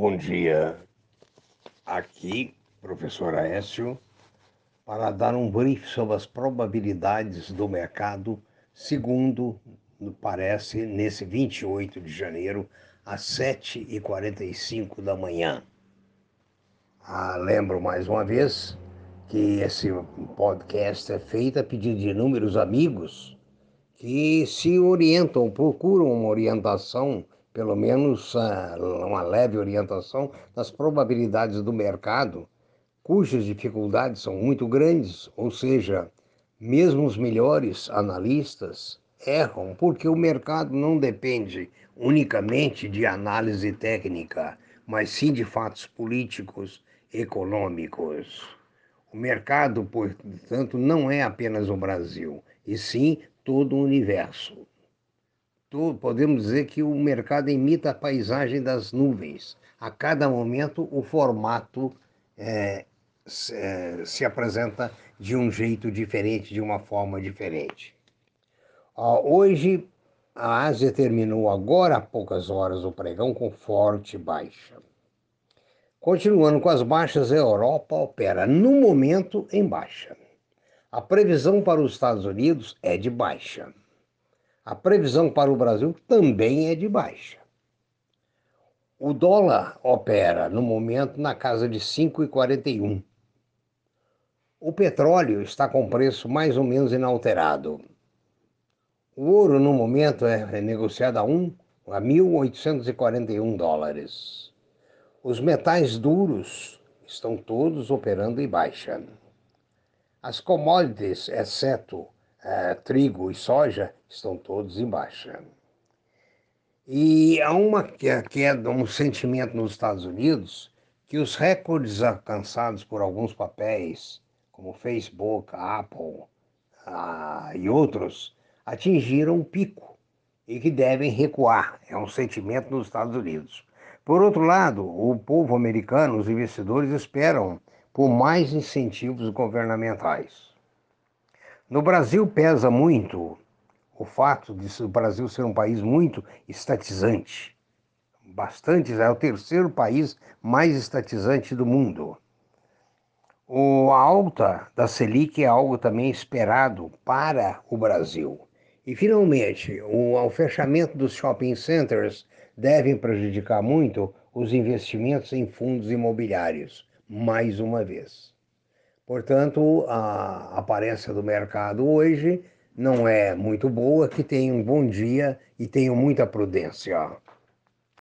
Bom dia. Aqui, professor Aécio, para dar um brief sobre as probabilidades do mercado, segundo parece, nesse 28 de janeiro, às 7h45 da manhã. Ah, lembro mais uma vez que esse podcast é feito a pedido de inúmeros amigos que se orientam, procuram uma orientação pelo menos ah, uma leve orientação das probabilidades do mercado, cujas dificuldades são muito grandes, ou seja, mesmo os melhores analistas erram, porque o mercado não depende unicamente de análise técnica, mas sim de fatos políticos, econômicos. O mercado, portanto, não é apenas o Brasil, e sim todo o universo podemos dizer que o mercado imita a paisagem das nuvens. A cada momento, o formato é, se, é, se apresenta de um jeito diferente, de uma forma diferente. hoje, a Ásia terminou agora há poucas horas o pregão com forte baixa. Continuando com as baixas, a Europa opera no momento em baixa. A previsão para os Estados Unidos é de baixa. A previsão para o Brasil também é de baixa. O dólar opera no momento na casa de 5,41. O petróleo está com preço mais ou menos inalterado. O ouro no momento é negociado a 1 a 1.841 dólares. Os metais duros estão todos operando em baixa. As commodities, exceto é, trigo e soja estão todos em baixa. E há uma queda, um sentimento nos Estados Unidos que os recordes alcançados por alguns papéis, como Facebook, Apple ah, e outros, atingiram um pico e que devem recuar. É um sentimento nos Estados Unidos. Por outro lado, o povo americano, os investidores esperam por mais incentivos governamentais. No Brasil pesa muito o fato de o Brasil ser um país muito estatizante. Bastante, é o terceiro país mais estatizante do mundo. O, a alta da Selic é algo também esperado para o Brasil. E, finalmente, o, o fechamento dos shopping centers devem prejudicar muito os investimentos em fundos imobiliários, mais uma vez. Portanto, a aparência do mercado hoje não é muito boa. Que tenham um bom dia e tenham muita prudência.